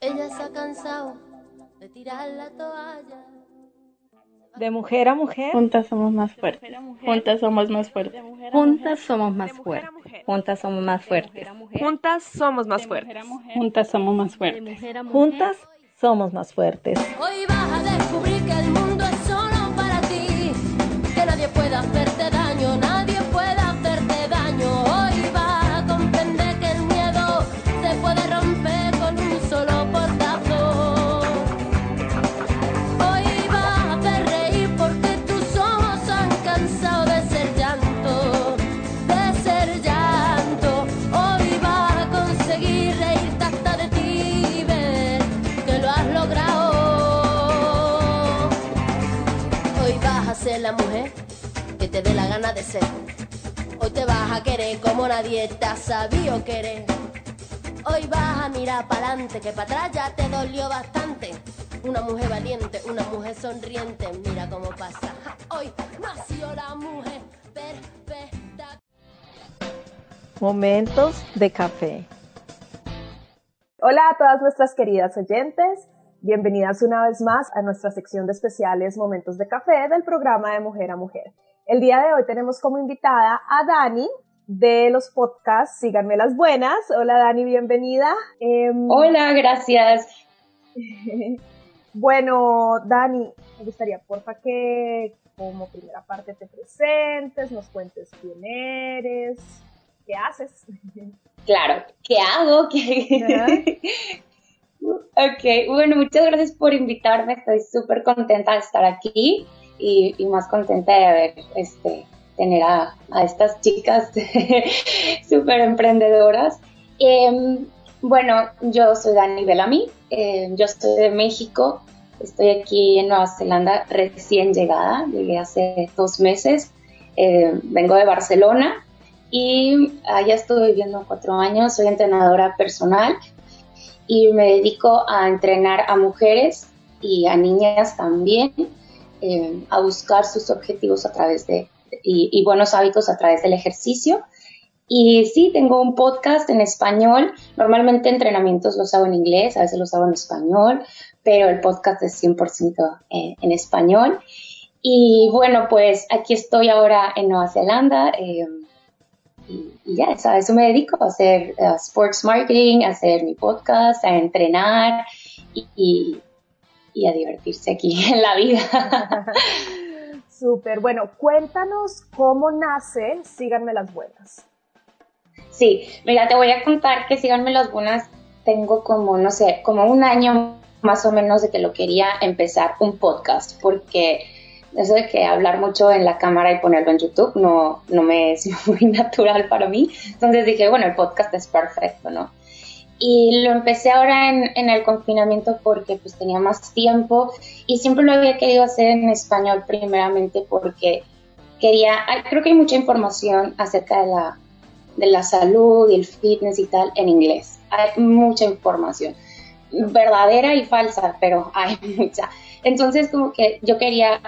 Ella se ha cansado de tirar la toalla. De mujer a mujer. Juntas somos más fuertes. Juntas somos más fuertes. Juntas somos más fuertes. Juntas somos más fuertes. Juntas somos más fuertes. Juntas somos más fuertes. Juntas somos más fuertes. Hoy vas a descubrir que el mundo es solo para ti. Que nadie puede hacerte daño, te ha sabido querer. Hoy vas a mirar para adelante, que para atrás ya te dolió bastante. Una mujer valiente, una mujer sonriente, mira cómo pasa. Hoy nació la mujer perfecta. Momentos de café. Hola a todas nuestras queridas oyentes. Bienvenidas una vez más a nuestra sección de especiales Momentos de Café del programa de Mujer a Mujer. El día de hoy tenemos como invitada a Dani de los podcasts Síganme las Buenas. Hola Dani, bienvenida. Em, Hola, gracias. Bueno, Dani, me gustaría porfa que como primera parte te presentes, nos cuentes quién eres, qué haces. Claro, ¿qué hago? ¿Qué... ok, bueno, muchas gracias por invitarme. Estoy súper contenta de estar aquí y, y más contenta de haber este, tener a, estas chicas súper emprendedoras. Em, bueno, yo soy Dani Bellamy, eh, yo estoy de México, estoy aquí en Nueva Zelanda recién llegada, llegué hace dos meses, eh, vengo de Barcelona y allá estuve viviendo cuatro años, soy entrenadora personal y me dedico a entrenar a mujeres y a niñas también a buscar sus objetivos a través de y, y buenos hábitos a través del ejercicio. Y sí, tengo un podcast en español. Normalmente entrenamientos los hago en inglés, a veces los hago en español, pero el podcast es 100% en, en español. Y bueno, pues aquí estoy ahora en Nueva Zelanda. Eh, y, y, ya, a eso me dedico, a hacer uh, sports marketing, a hacer mi podcast, a entrenar y, y, y a divertirse aquí en la vida. Súper, bueno, cuéntanos cómo nace Síganme las Buenas. Sí, mira, te voy a contar que Síganme las Buenas tengo como, no sé, como un año más o menos de que lo quería empezar un podcast, porque eso de que hablar mucho en la cámara y ponerlo en YouTube no, no me es muy natural para mí. Entonces dije, bueno, el podcast es perfecto, ¿no? Y lo empecé ahora en, el confinamiento porque pues tenía más tiempo y siempre lo había querido hacer en español primeramente porque quería, creo que hay mucha información acerca de la, de la salud y el fitness y tal en inglés. Hay mucha información, verdadera y falsa, pero hay mucha. Entonces como que yo quería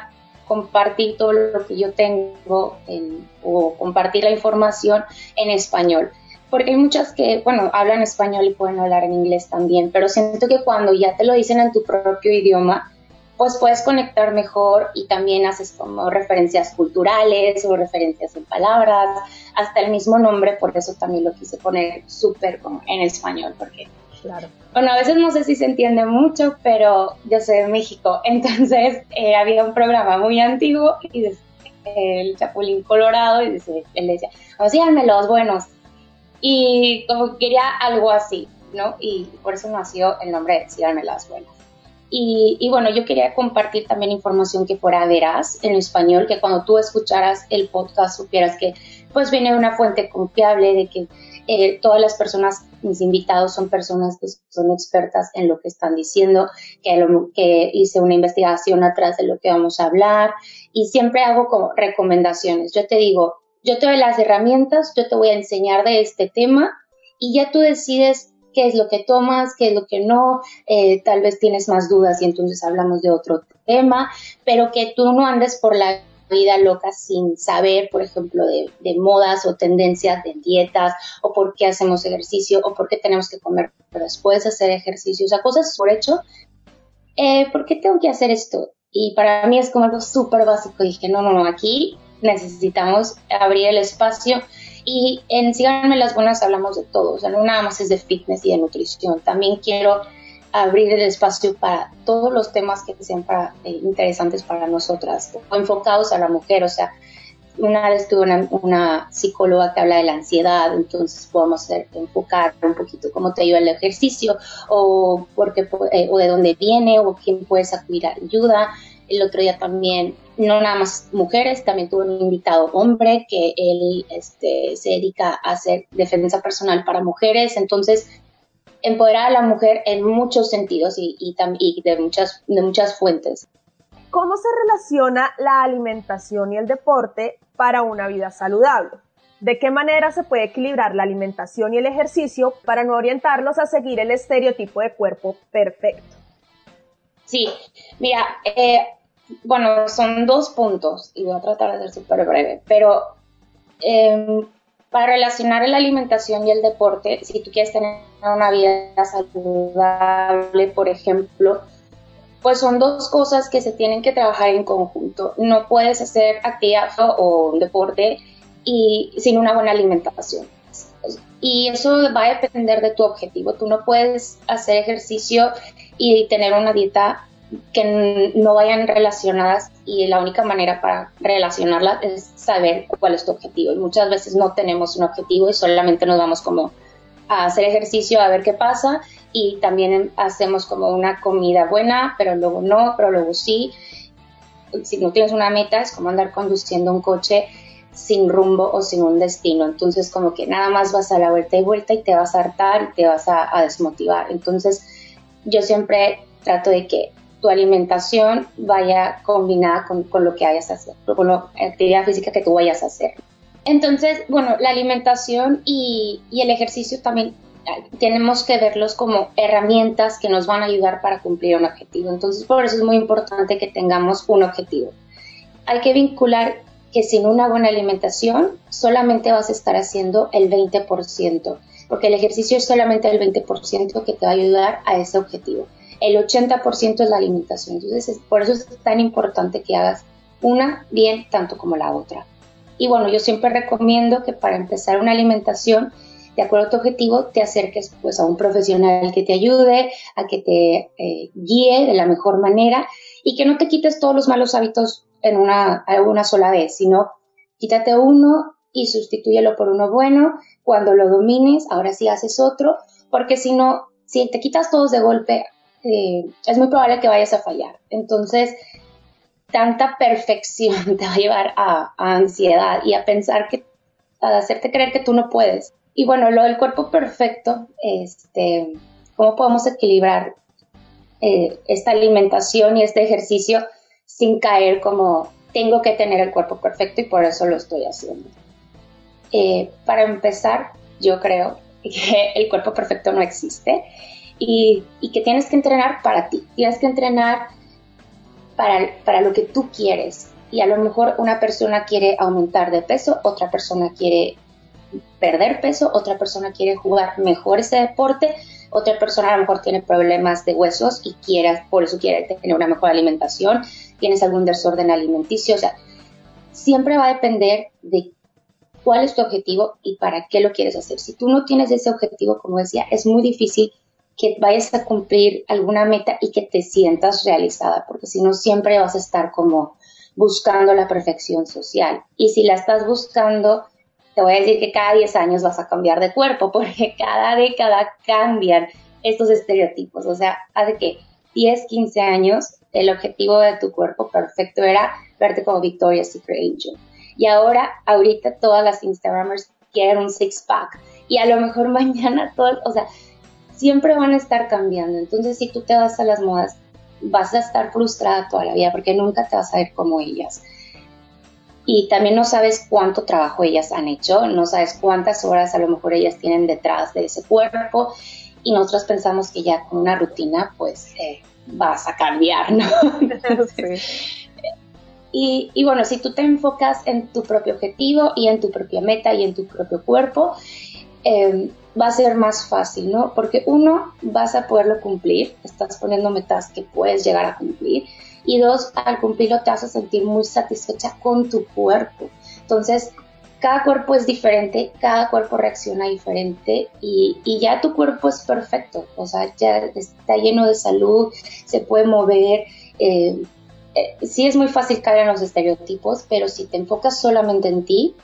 compartir todo lo que yo tengo en, o compartir la información en español porque hay muchas que, bueno, hablan español y pueden hablar en inglés también, pero siento que cuando ya te lo dicen en tu propio idioma, pues puedes conectar mejor y también haces como referencias culturales o referencias en palabras, hasta el mismo nombre, por eso también lo quise poner súper como en español, porque, claro. bueno, a veces no sé si se entiende mucho, pero yo soy de México, entonces eh, había un programa muy antiguo y decía, el Chapulín Colorado y él decía, síganme los buenos, y como quería algo así, ¿no? Y por eso nació el nombre de Síganme las Buenas. Y, y, bueno, yo quería compartir también información que fuera veraz en español, que cuando tú escucharas el podcast supieras que pues viene de una fuente confiable, de que eh, todas las personas mis invitados son personas que son expertas en lo que están diciendo, que, que hice una investigación atrás de lo que vamos a hablar y siempre hago como recomendaciones. Yo te digo, yo te doy las herramientas, yo te voy a enseñar de este tema y ya tú decides qué es lo que tomas, qué es lo que no, eh, tal vez tienes más dudas y entonces hablamos de otro tema, pero que tú no andes por la vida loca sin saber, por ejemplo, de, modas o tendencias de dietas o por qué hacemos ejercicio o por qué tenemos que comer después de hacer ejercicio, o sea, cosas por hecho. Eh, ¿Por qué tengo que hacer esto? Y para mí es como algo súper básico. dije, no, no, no, aquí necesitamos abrir el espacio y en Síganme las Buenas hablamos de todo, o sea, no nada más es de fitness y de nutrición, también quiero abrir el espacio para todos los temas que sean para, eh, interesantes para nosotras, o enfocados a la mujer, o sea, una vez tuve una, psicóloga que habla de la ansiedad, entonces podemos enfocar un poquito cómo te ayuda el ejercicio o, porque, eh, o de dónde viene o quién puedes acudir a ayuda. El otro día también, no nada más mujeres, también tuve un invitado hombre que él este, se dedica a hacer defensa personal para mujeres. Entonces, empoderar a la mujer en muchos sentidos y, y, de, muchas, de muchas fuentes. ¿Cómo se relaciona la alimentación y el deporte para una vida saludable? ¿De qué manera se puede equilibrar la alimentación y el ejercicio para no orientarlos a seguir el estereotipo de cuerpo perfecto? Sí, mira, eh, bueno, son dos puntos y voy a tratar de ser súper breve, pero em, para relacionar la alimentación y el deporte, si tú quieres tener una vida saludable, por ejemplo, pues son dos cosas que se tienen que trabajar en conjunto. No puedes hacer actividad o deporte y sin una buena alimentación. Y eso va a depender de tu objetivo. Tú no puedes hacer ejercicio y tener una dieta que no vayan relacionadas y la única manera para relacionarlas es saber cuál es tu objetivo. Y muchas veces no tenemos un objetivo y solamente nos vamos como a hacer ejercicio a ver qué pasa y también hacemos como una comida buena, pero luego no, pero luego sí. Si no tienes una meta es como andar conduciendo un coche sin rumbo o sin un destino. Entonces como que nada más vas a la vuelta y vuelta y te vas a hartar y te vas a, a desmotivar. Entonces yo siempre trato de que tu alimentación vaya combinada con, lo que vayas a hacer, con la actividad física que tú vayas a hacer. Entonces, bueno, la alimentación y, el ejercicio también tenemos que verlos como herramientas que nos van a ayudar para cumplir un objetivo. Entonces, por eso es muy importante que tengamos un objetivo. Hay que vincular que sin una buena alimentación solamente vas a estar haciendo el 20%, porque el ejercicio es solamente el 20% que te va a ayudar a ese objetivo el 80% es la alimentación. Entonces, por eso es tan importante que hagas una bien tanto como la otra. Y bueno, yo siempre recomiendo que para empezar una alimentación, de acuerdo a tu objetivo, te acerques pues a un profesional que te ayude, a que te eh, guíe de la mejor manera y que no te quites todos los malos hábitos en una, una sola vez, sino quítate uno y sustitúyelo por uno bueno. Cuando lo domines, ahora sí haces otro, porque si no, si te quitas todos de golpe, es muy probable que vayas a fallar. Entonces, tanta perfección te va a llevar a, ansiedad y a pensar que, a hacerte creer que tú no puedes. Y bueno, lo del cuerpo perfecto, este, ¿cómo podemos equilibrar eh, esta alimentación y este ejercicio sin caer como tengo que tener el cuerpo perfecto y por eso lo estoy haciendo? Eh, para empezar, yo creo que el cuerpo perfecto no existe y, que tienes que entrenar para ti, tienes que entrenar para, para lo que tú quieres. Y a lo mejor una persona quiere aumentar de peso, otra persona quiere perder peso, otra persona quiere jugar mejor ese deporte, otra persona a lo mejor tiene problemas de huesos y quiere, por eso quiere tener una mejor alimentación, tienes algún desorden alimenticio, o sea, siempre va a depender de cuál es tu objetivo y para qué lo quieres hacer. Si tú no tienes ese objetivo, como decía, es muy difícil que vayas a cumplir alguna meta y que te sientas realizada, porque si no siempre vas a estar como buscando la perfección social. Y si la estás buscando, te voy a decir que cada 10 años vas a cambiar de cuerpo, porque cada década cambian estos estereotipos. O sea, hace que 10, 15 años el objetivo de tu cuerpo perfecto era verte como Victoria's Secret Angel. Y ahora, ahorita todas las Instagramers quieren un six pack y a lo mejor mañana todo, o sea, siempre van a estar cambiando. Entonces, si tú te vas a las modas, vas a estar frustrada toda la vida porque nunca te vas a ver como ellas. Y también no sabes cuánto trabajo ellas han hecho, no sabes cuántas horas a lo mejor ellas tienen detrás de ese cuerpo y nosotros pensamos que ya con una rutina pues eh, vas a cambiar, ¿no? y, y, bueno, si tú te enfocas en tu propio objetivo y en tu propia meta y en tu propio cuerpo, eh, va a ser más fácil, ¿no? Porque uno, vas a poderlo cumplir, estás poniendo metas que puedes llegar a cumplir, y dos, al cumplirlo te vas a sentir muy satisfecha con tu cuerpo. Entonces, cada cuerpo es diferente, cada cuerpo reacciona diferente y, ya tu cuerpo es perfecto, o sea, ya está lleno de salud, se puede mover. Eh, eh, sí es muy fácil caer en los estereotipos, pero si te enfocas solamente en ti,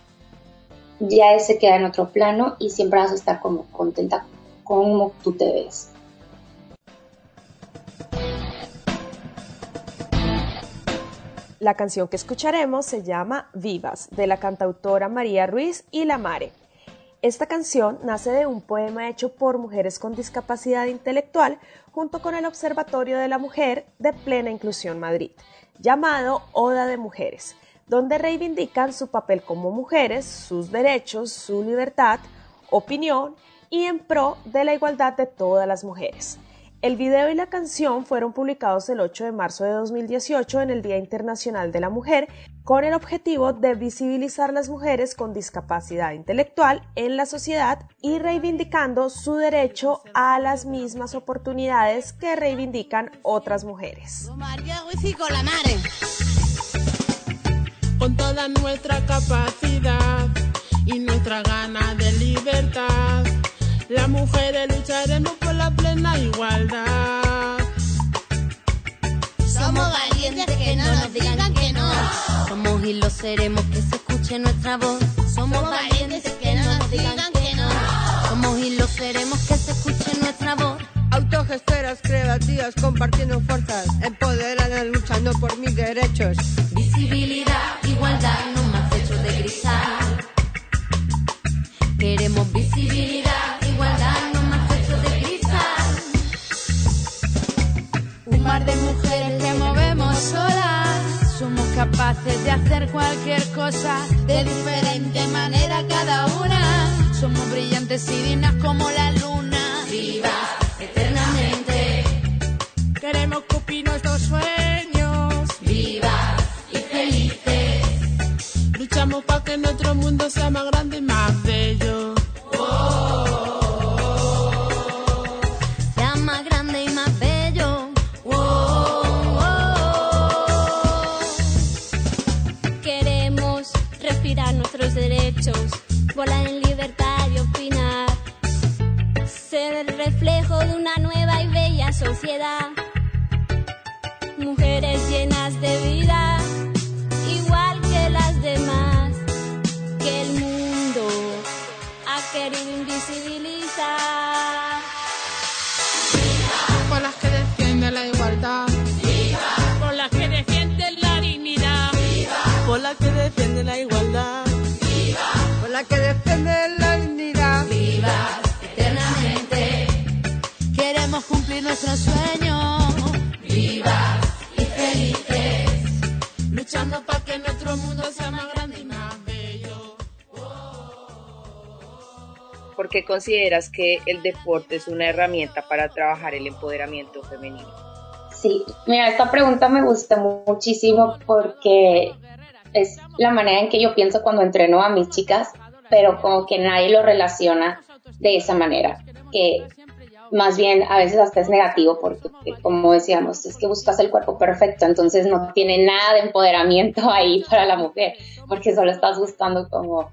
ya ese queda en otro plano y siempre vas a estar como contenta con tú te ves. La canción que escucharemos se llama Vivas, de la cantautora María Ruiz y La Mare. Esta canción nace de un poema hecho por mujeres con discapacidad intelectual junto con el Observatorio de la Mujer de Plena Inclusión Madrid, llamado Oda de Mujeres, donde reivindican su papel como mujeres, sus derechos, su libertad, opinión y en pro de la igualdad de todas las mujeres. El video y la canción fueron publicados el 8 de marzo de 2018 en el Día Internacional de la Mujer con el objetivo de visibilizar las mujeres con discapacidad intelectual en la sociedad y reivindicando su derecho a las mismas oportunidades que reivindican otras mujeres con toda nuestra capacidad y nuestra gana de libertad. Las mujeres lucharemos por la plena igualdad. Somos valientes que no nos digan que no. Somos y lo seremos que se escuche nuestra voz. Somos valientes que no nos digan que no. Somos y lo seremos que se escuche nuestra voz. Autogestoras creativas compartiendo fuerzas, empoderadas luchando por mis derechos. Visibilidad, visibilidad, igualdad, no más hechos de cristal. Un mar de mujeres que movemos solas. Somos capaces de hacer cualquier cosa de diferente manera cada una. Somos brillantes y dignas como la luna. Viva eternamente. Queremos cumplir nuestros sueños, qué consideras que el deporte es una herramienta para trabajar el empoderamiento femenino? Sí, mira, esta pregunta me gusta muchísimo porque es la manera en que yo pienso cuando entreno a mis chicas, pero como que nadie lo relaciona de esa manera, más bien a veces hasta es negativo porque, como decíamos, es que buscas el cuerpo perfecto, entonces no tiene nada de empoderamiento ahí para la mujer, porque solo estás buscando como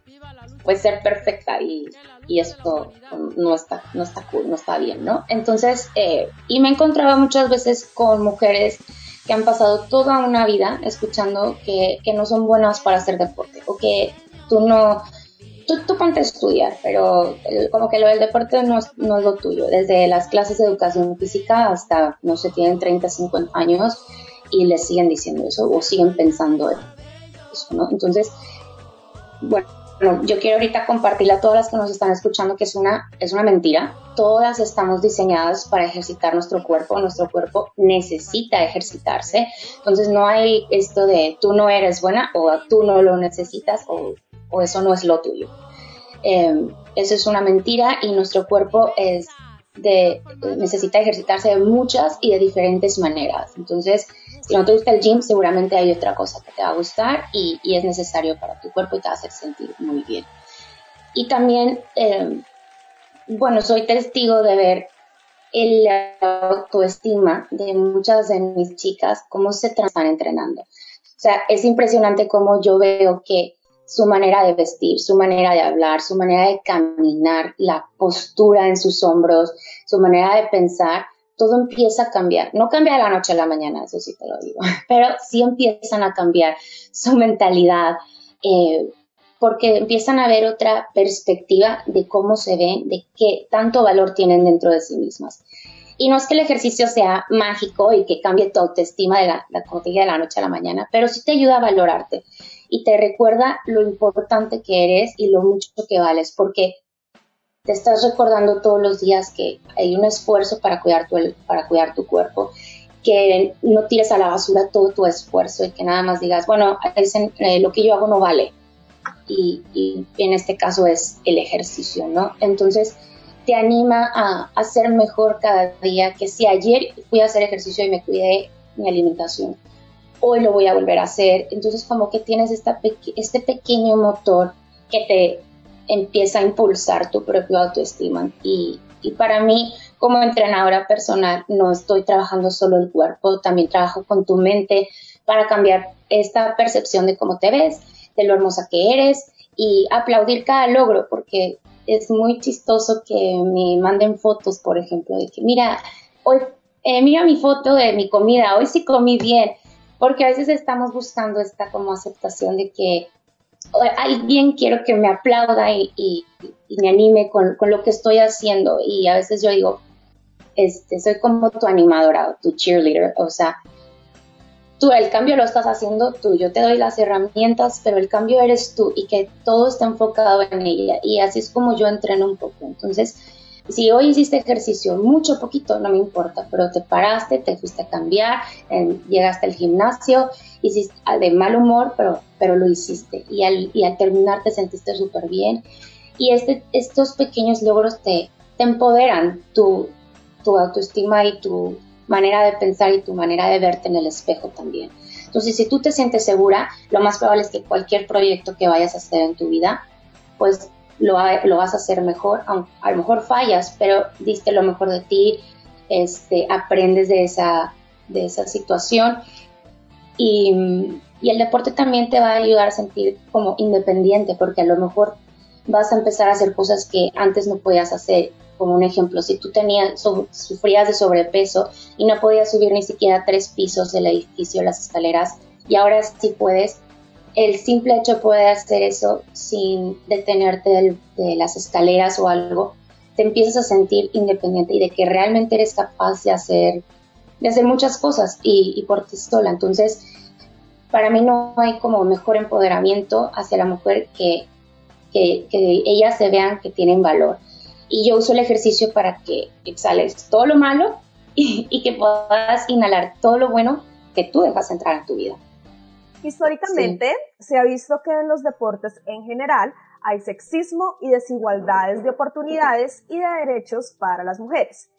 pues ser perfecta y, y esto no está, no está cool, no está bien, ¿no? Entonces, eh, y me encontraba muchas veces con mujeres que han pasado toda una vida escuchando que, que no son buenas para hacer deporte o que tú no, tú, tú ponte estudiar, pero como que lo del deporte no es, no es lo tuyo. Desde las clases de educación física hasta, no sé, tienen 30, 50 años y les siguen diciendo eso o siguen pensando eso, ¿no? Entonces, bueno, bueno, yo quiero ahorita compartirle a todas las que nos están escuchando que es una, es una mentira. Todas estamos diseñadas para ejercitar nuestro cuerpo, nuestro cuerpo necesita ejercitarse. Entonces no hay esto de tú no eres buena o tú no lo necesitas o, o eso no es lo tuyo. Eh, eso es una mentira y nuestro cuerpo es de, necesita ejercitarse de muchas y de diferentes maneras. Entonces, si no te gusta el gym, seguramente hay otra cosa que te va a gustar y, es necesario para tu cuerpo y te va a hacer sentir muy bien. Y también, eh, bueno, soy testigo de ver el autoestima de muchas de mis chicas, cómo se están entrenando. O sea, es impresionante cómo yo veo que su manera de vestir, su manera de hablar, su manera de caminar, la postura en sus hombros, su manera de pensar, todo empieza a cambiar. No cambia de la noche a la mañana, eso sí te lo digo, pero sí empiezan a cambiar su mentalidad, eh, porque empiezan a ver otra perspectiva de cómo se ven, de qué tanto valor tienen dentro de sí mismas. Y no es que el ejercicio sea mágico y que cambie tu autoestima de la, la, de la noche a la mañana, pero sí te ayuda a valorarte y te recuerda lo importante que eres y lo mucho que vales, porque te estás recordando todos los días que hay un esfuerzo para cuidar tu, para cuidar tu cuerpo, que no tires a la basura todo tu esfuerzo y que nada más digas, bueno, eh, lo que yo hago no vale. Y, en este caso es el ejercicio, ¿no? Entonces te anima a, a ser mejor cada día, que si ayer fui a hacer ejercicio y me cuidé mi alimentación, hoy lo voy a volver a hacer. Entonces como que tienes este pequeño motor que te empieza a impulsar tu propio autoestima. Y, y para mí, como entrenadora personal, no estoy trabajando solo el cuerpo, también trabajo con tu mente para cambiar esta percepción de cómo te ves, de lo hermosa que eres y aplaudir cada logro, porque es muy chistoso que me manden fotos, por ejemplo, de que mira, hoy, eh, mira mi foto de mi comida, hoy sí comí bien, porque a veces estamos buscando esta como aceptación de que alguien quiero que me aplauda y, me anime con, lo que estoy haciendo y a veces yo digo, este, soy como tu animadora o tu cheerleader, o sea, tú el cambio lo estás haciendo tú, yo te doy las herramientas, pero el cambio eres tú y que todo está enfocado en ella. Y así es como yo entreno un poco, entonces si hoy hiciste ejercicio, mucho, poquito, no me importa, pero te paraste, te fuiste a cambiar, llegaste al gimnasio, hiciste ah, de mal humor, pero, pero lo hiciste. Y al, y al terminar te sentiste súper bien. Y este, estos pequeños logros te, te empoderan tu, tu autoestima y tu manera de pensar y tu manera de verte en el espejo también. Entonces, si tú te sientes segura, lo más probable es que cualquier proyecto que vayas a hacer en tu vida, pues lo, vas a hacer mejor, a lo mejor fallas, pero diste lo mejor de ti, este, aprendes de esa, de esa situación y, el deporte también te va a ayudar a sentir como independiente, porque a lo mejor vas a empezar a hacer cosas que antes no podías hacer. Como un ejemplo, si tú tenías, sufrías de sobrepeso y no podías subir ni siquiera tres pisos del edificio, las escaleras, y ahora sí puedes, el simple hecho de poder hacer eso sin detenerte de, las escaleras o algo, te empiezas a sentir independiente y de que realmente eres capaz de hacer, de hacer muchas cosas y, por ti sola. Entonces, para mí no hay como mejor empoderamiento hacia la mujer que, que, ellas se vean que tienen valor. Y yo uso el ejercicio para que exhales todo lo malo y, que puedas inhalar todo lo bueno que tú dejas entrar en tu vida. Históricamente se ha visto que en los deportes en general hay sexismo y desigualdades de oportunidades y de derechos para las mujeres.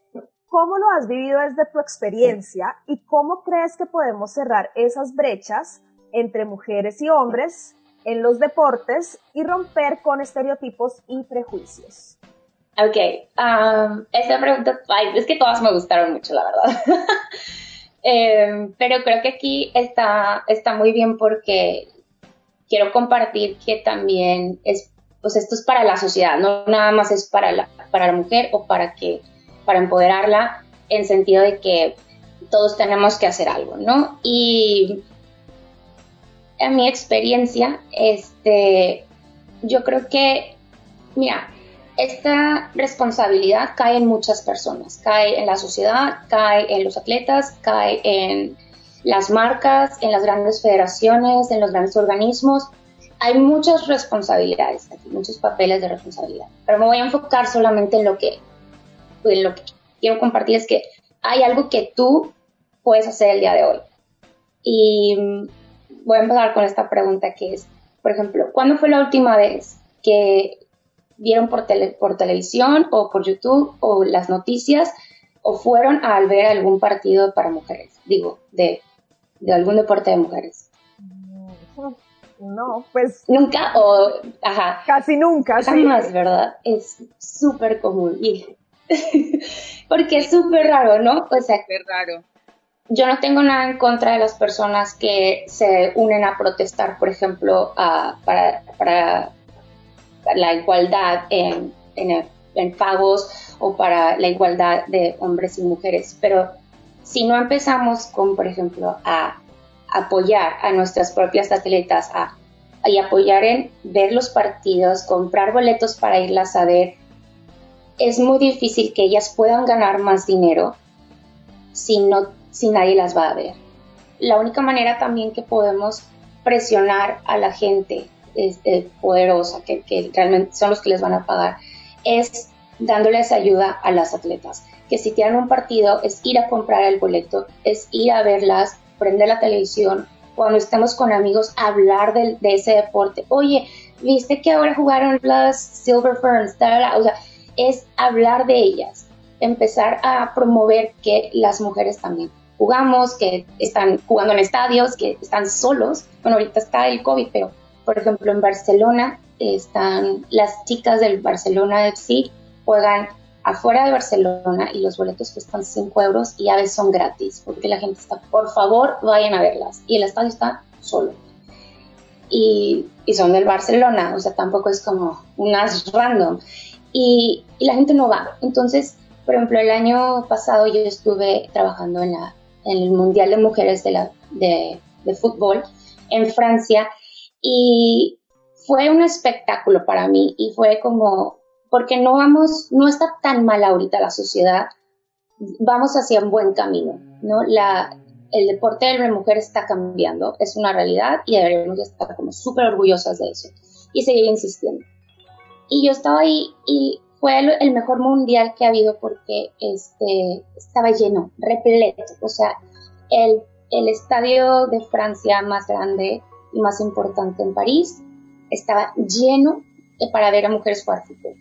¿Cómo lo has vivido desde tu experiencia y cómo crees que podemos cerrar esas brechas entre mujeres y hombres en los deportes y romper con estereotipos y prejuicios? Ok, um, esa pregunta, es que todas me gustaron mucho, la verdad. Eh, pero creo que aquí está, está muy bien porque quiero compartir que también es, pues esto es para la sociedad, no nada más es para la, para la mujer o para que, para empoderarla en sentido de que todos tenemos que hacer algo, ¿no? Y en mi experiencia, este, yo creo que, mira, esta responsabilidad cae en muchas personas, cae en la sociedad, cae en los atletas, cae en las marcas, en las grandes federaciones, en los grandes organismos. hay muchas responsabilidades aquí, muchos papeles de responsabilidad, pero me voy a enfocar solamente en lo que, en lo que quiero compartir es que hay algo que tú puedes hacer el día de hoy. Y voy a empezar con esta pregunta que es, por ejemplo, ¿cuándo fue la última vez que vieron por, por televisión o por YouTube o las noticias o fueron a ver algún partido para mujeres? Digo, de, de algún deporte de mujeres. No, pues. Nunca o. Ajá. Casi nunca, sí. más, ¿verdad? Es súper común. Y, porque es súper raro, ¿no? O sea. Súper raro. Yo no tengo nada en contra de las personas que se unen a protestar, por ejemplo, para, para, la igualdad en, en, pagos o para la igualdad de hombres y mujeres. Pero si no empezamos con, por ejemplo, a apoyar a nuestras propias atletas a, y apoyar en ver los partidos, comprar boletos para irlas a ver, es muy difícil que ellas puedan ganar más dinero si, no, si nadie las va a ver. La única manera también que podemos presionar a la gente este, poderosa, que, que realmente son los que les van a pagar, es dándoles ayuda a las atletas. Que si tienen un partido es ir a comprar el boleto, es ir a verlas, prender la televisión, cuando estamos con amigos, hablar de, ese deporte. Oye, viste que ahora jugaron las Silver Ferns, o sea, es hablar de ellas, empezar a promover que las mujeres también jugamos, que están jugando en estadios, que están solos. Bueno, ahorita está el COVID, pero por ejemplo en Barcelona están las chicas del Barcelona FC juegan afuera de Barcelona y los boletos cuestan 5 euros y a veces son gratis porque la gente está, por favor, vayan a verlas. Y el estadio está solo. Y, y son del Barcelona, o sea, tampoco es como unas random. Y, y, la gente no va. Entonces, por ejemplo, el año pasado yo estuve trabajando en, la, en el Mundial de Mujeres de, la, de, de Fútbol en Francia y fue un espectáculo para mí y fue como porque no vamos, no está tan mal ahorita la sociedad, vamos hacia un buen camino, ¿no? La, el deporte de la mujer está cambiando, es una realidad y deberíamos estar como súper orgullosas de eso y seguir insistiendo. Y yo estaba ahí y fue el, mejor mundial que ha habido porque este, estaba lleno, repleto, o sea, el, el estadio de Francia más grande y más importante en París estaba lleno para ver a mujeres jugar fútbol.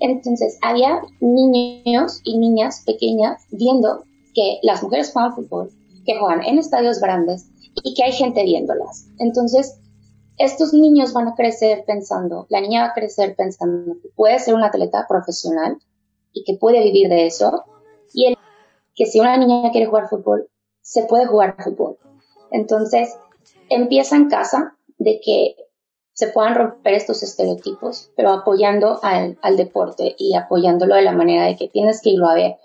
Entonces, había niños y niñas pequeñas viendo que las mujeres juegan fútbol, que juegan en estadios grandes y que hay gente viéndolas. Entonces, estos niños van a crecer pensando, la niña va a crecer pensando que puede ser una atleta profesional y que puede vivir de eso, y que si una niña quiere jugar fútbol, se puede jugar fútbol. Entonces, empieza en casa de que se puedan romper estos estereotipos, pero apoyando al, deporte y apoyándolo de la manera de que tienes que irlo a ver.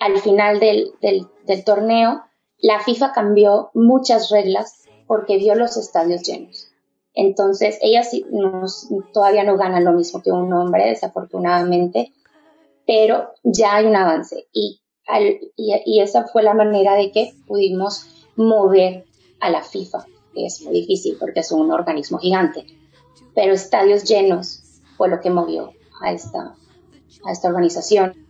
Al final del, torneo, la FIFA cambió muchas reglas porque vio los estadios llenos. Entonces, ellas todavía no ganan lo mismo que un hombre, desafortunadamente, pero ya hay un avance y, y esa fue la manera de que pudimos mover a la FIFA es muy difícil porque es un organismo gigante, pero estadios llenos fue lo que movió a esta, a esta organización.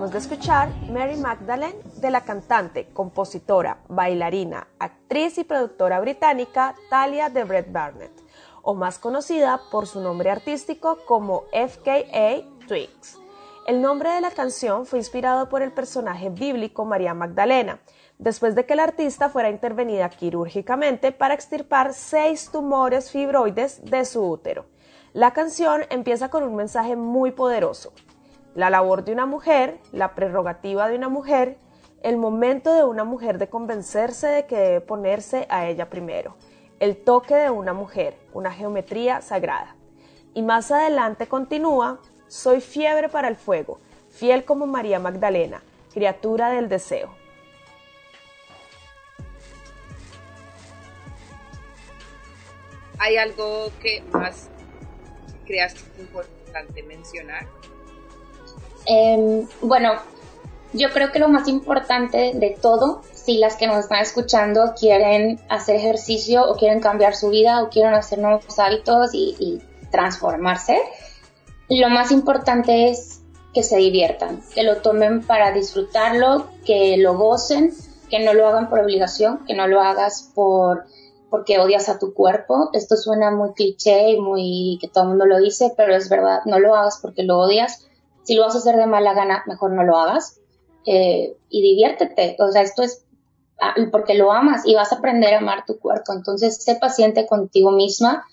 De escuchar Mary Magdalene de la cantante, compositora, bailarina, actriz y productora británica Talia de Brett Barnett, o más conocida por su nombre artístico como FKA Twigs. El nombre de la canción fue inspirado por el personaje bíblico María Magdalena, después de que la artista fuera intervenida quirúrgicamente para extirpar seis tumores fibroides de su útero. La canción empieza con un mensaje muy poderoso. La labor de una mujer, la prerrogativa de una mujer, el momento de una mujer de convencerse de que debe ponerse a ella primero, el toque de una mujer, una geometría sagrada. Y más adelante continúa, soy fiebre para el fuego, fiel como María Magdalena, criatura del deseo. ¿Hay algo que más creas importante mencionar? Em, bueno, yo creo que lo más importante de todo, si las que nos están escuchando quieren hacer ejercicio o quieren cambiar su vida o quieren hacer nuevos hábitos y, transformarse, lo más importante es que se diviertan, que lo tomen para disfrutarlo, que lo gocen, que no lo hagan por obligación, que no lo hagas por porque odias a tu cuerpo. Esto suena muy cliché y muy que todo el mundo lo dice, pero es verdad, no lo hagas porque lo odias. Si lo vas a hacer de mala gana, mejor no lo hagas. Eh, y diviértete. O sea, esto es ah, porque lo amas y vas a aprender a amar tu cuerpo. Entonces, sé paciente contigo misma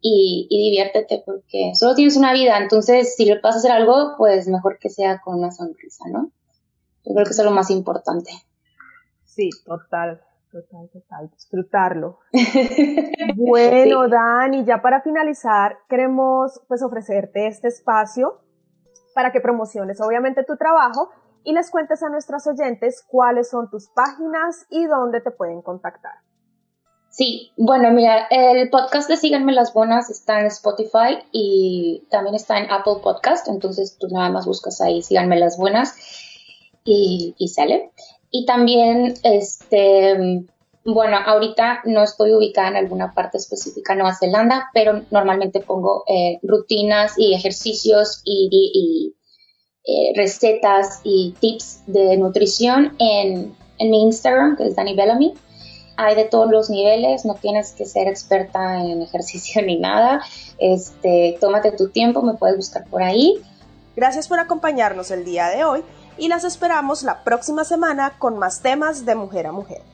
y, y diviértete porque solo tienes una vida. Entonces, si le vas a hacer algo, pues mejor que sea con una sonrisa, ¿no? Yo creo que eso es lo más importante. Sí, total. Total, total, disfrutarlo. bueno, Dani, ya para finalizar, queremos pues ofrecerte este espacio para que promociones obviamente tu trabajo y les cuentes a nuestras oyentes cuáles son tus páginas y dónde te pueden contactar. Sí, bueno, mira, el podcast de Síganme las Buenas está en Spotify y también está en Apple Podcast, entonces tú nada más buscas ahí Síganme las Buenas y, y sale. Y también, este, bueno, ahorita no estoy ubicada en alguna parte específica de Nueva Zelanda, pero normalmente pongo eh, rutinas y ejercicios y, eh, recetas y tips de nutrición en, en, mi Instagram, que es Dani Bellamy. Hay de todos los niveles, no tienes que ser experta en ejercicio ni nada. Este, tómate tu tiempo, me puedes buscar por ahí. Gracias por acompañarnos el día de hoy y las esperamos la próxima semana con más temas de mujer a mujer.